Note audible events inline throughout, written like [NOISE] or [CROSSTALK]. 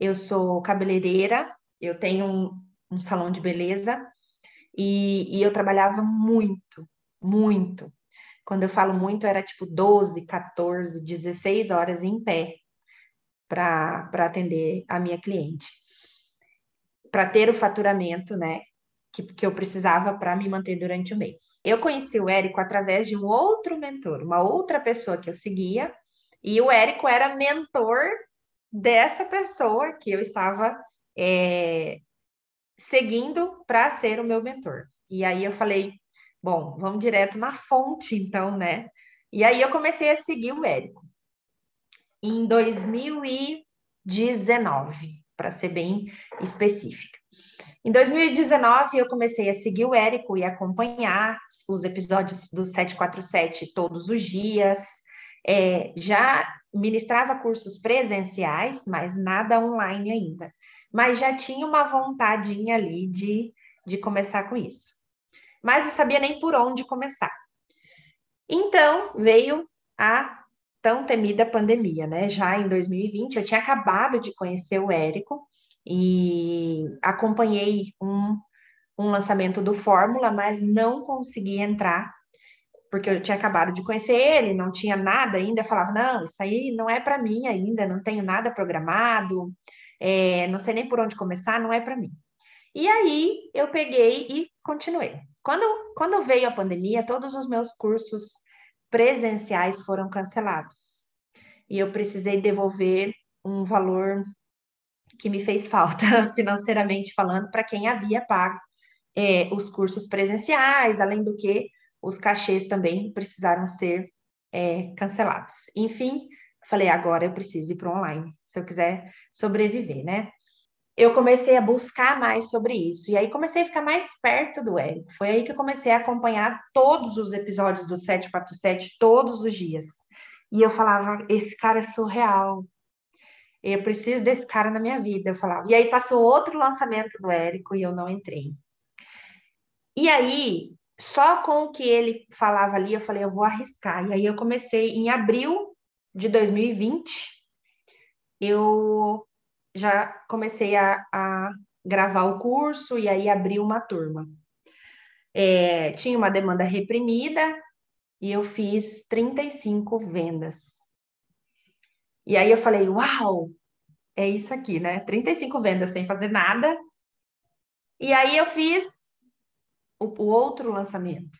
Eu sou cabeleireira, eu tenho um, um salão de beleza e, e eu trabalhava muito, muito. Quando eu falo muito, era tipo 12, 14, 16 horas em pé para atender a minha cliente. Para ter o faturamento, né? Que, que eu precisava para me manter durante o mês. Eu conheci o Érico através de um outro mentor, uma outra pessoa que eu seguia, e o Érico era mentor dessa pessoa que eu estava é, seguindo para ser o meu mentor. E aí eu falei, bom, vamos direto na fonte, então, né? E aí eu comecei a seguir o Érico. Em 2019, para ser bem específica. Em 2019, eu comecei a seguir o Érico e acompanhar os episódios do 747 todos os dias. É, já ministrava cursos presenciais, mas nada online ainda. Mas já tinha uma vontadinha ali de, de começar com isso. Mas não sabia nem por onde começar. Então veio a tão temida pandemia, né? Já em 2020, eu tinha acabado de conhecer o Érico e acompanhei um, um lançamento do Fórmula, mas não consegui entrar porque eu tinha acabado de conhecer ele, não tinha nada ainda, eu falava, não, isso aí não é para mim ainda, não tenho nada programado, é, não sei nem por onde começar, não é para mim. E aí eu peguei e continuei. Quando, quando veio a pandemia, todos os meus cursos presenciais foram cancelados. E eu precisei devolver um valor que me fez falta [LAUGHS] financeiramente falando para quem havia pago é, os cursos presenciais, além do que os cachês também precisaram ser é, cancelados. Enfim, falei, agora eu preciso ir para online, se eu quiser sobreviver, né? Eu comecei a buscar mais sobre isso, e aí comecei a ficar mais perto do Érico. Foi aí que eu comecei a acompanhar todos os episódios do 747, todos os dias. E eu falava, esse cara é surreal, eu preciso desse cara na minha vida, eu falava. E aí passou outro lançamento do Érico e eu não entrei. E aí, só com o que ele falava ali, eu falei, eu vou arriscar. E aí eu comecei em abril de 2020, eu já comecei a, a gravar o curso e aí abri uma turma. É, tinha uma demanda reprimida e eu fiz 35 vendas. E aí eu falei, uau, é isso aqui, né? 35 vendas sem fazer nada. E aí eu fiz o, outro lançamento,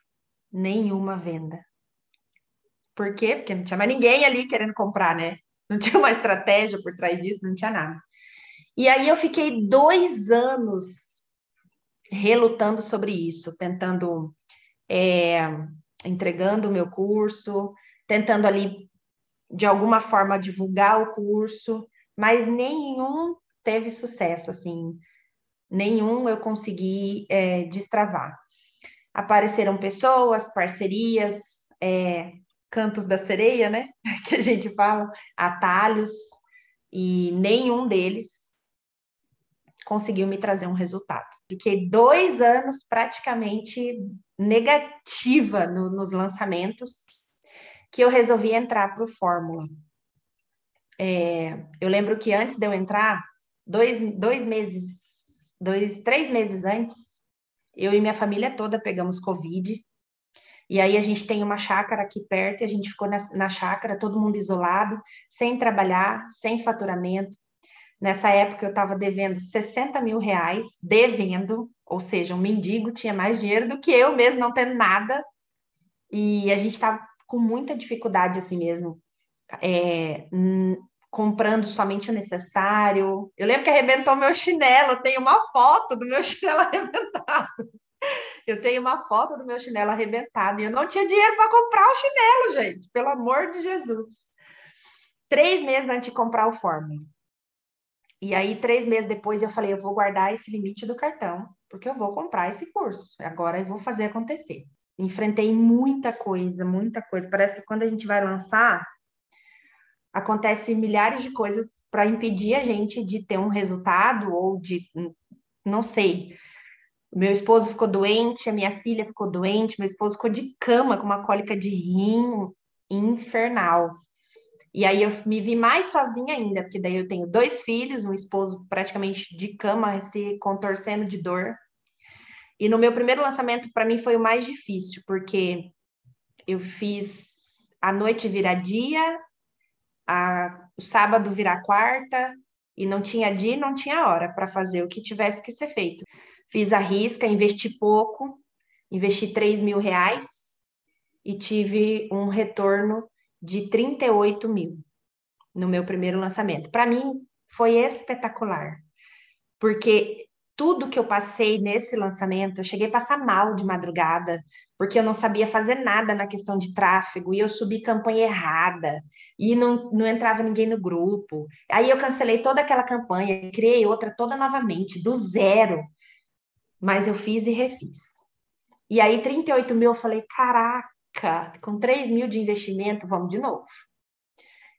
nenhuma venda. Por quê? Porque não tinha mais ninguém ali querendo comprar, né? Não tinha uma estratégia por trás disso, não tinha nada. E aí eu fiquei dois anos relutando sobre isso, tentando, é, entregando o meu curso, tentando ali, de alguma forma, divulgar o curso, mas nenhum teve sucesso, assim, nenhum eu consegui é, destravar apareceram pessoas, parcerias, é, cantos da sereia, né? [LAUGHS] Que a gente fala, atalhos, e nenhum deles conseguiu me trazer um resultado. Fiquei dois anos praticamente negativa no, nos lançamentos, que eu resolvi entrar para o Fórmula. É, eu lembro que antes de eu entrar, dois, dois meses, dois, três meses antes, eu e minha família toda pegamos Covid. E aí a gente tem uma chácara aqui perto e a gente ficou na, na chácara, todo mundo isolado, sem trabalhar, sem faturamento. Nessa época eu estava devendo 60 mil reais, devendo, ou seja, um mendigo tinha mais dinheiro do que eu mesmo, não tendo nada. E a gente estava com muita dificuldade assim mesmo. É, comprando somente o necessário. Eu lembro que arrebentou meu chinelo, eu tenho uma foto do meu [LAUGHS] chinelo arrebentado. Eu tenho uma foto do meu chinelo arrebentado e eu não tinha dinheiro para comprar o chinelo, gente, pelo amor de Jesus. Três meses antes de comprar o Fórmula. E aí, três meses depois, eu falei: eu vou guardar esse limite do cartão, porque eu vou comprar esse curso. Agora eu vou fazer acontecer. Enfrentei muita coisa, muita coisa. Parece que quando a gente vai lançar, acontece milhares de coisas para impedir a gente de ter um resultado ou de, não sei. Meu esposo ficou doente, a minha filha ficou doente, meu esposo ficou de cama com uma cólica de rim infernal. E aí eu me vi mais sozinha ainda, porque daí eu tenho dois filhos, um esposo praticamente de cama, se contorcendo de dor. E no meu primeiro lançamento, para mim, foi o mais difícil, porque eu fiz a noite virar dia, a, o sábado virar quarta, e não tinha dia, não tinha hora para fazer o que tivesse que ser feito. Fiz a risca, investi pouco, investi 3 mil reais e tive um retorno de 38 mil no meu primeiro lançamento. Para mim, foi espetacular, porque tudo que eu passei nesse lançamento, eu cheguei a passar mal de madrugada, porque eu não sabia fazer nada na questão de tráfego, e eu subi campanha errada, e não, não entrava ninguém no grupo. Aí eu cancelei toda aquela campanha, criei outra toda novamente, do zero. Mas eu fiz e refiz. E aí, 38 mil, eu falei, caraca, com 3 mil de investimento, vamos de novo.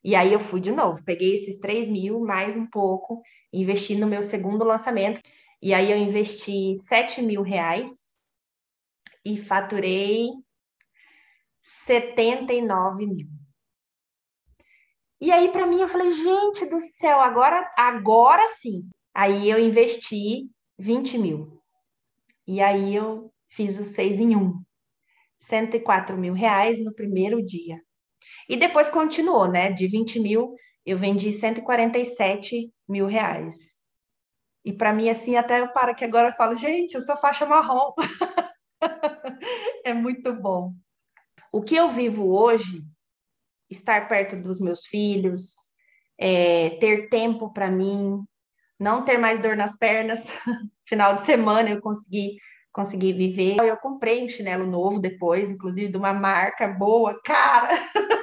E aí eu fui de novo, peguei esses 3 mil, mais um pouco, investi no meu segundo lançamento. E aí eu investi 7 mil reais e faturei 79 mil. E aí, para mim, eu falei, gente do céu, agora, agora sim. Aí eu investi 20 mil. E aí eu fiz o seis em um. 104 mil reais no primeiro dia. E depois continuou, né? De 20 mil, eu vendi 147 mil reais. E para mim, assim, até eu paro que agora eu falo, gente, eu sou faixa marrom. [LAUGHS] [LAUGHS] é muito bom. O que eu vivo hoje, estar perto dos meus filhos, é, ter tempo para mim, não ter mais dor nas pernas. [LAUGHS] Final de semana eu consegui consegui viver. Eu comprei um chinelo novo depois, inclusive de uma marca boa, cara. [LAUGHS]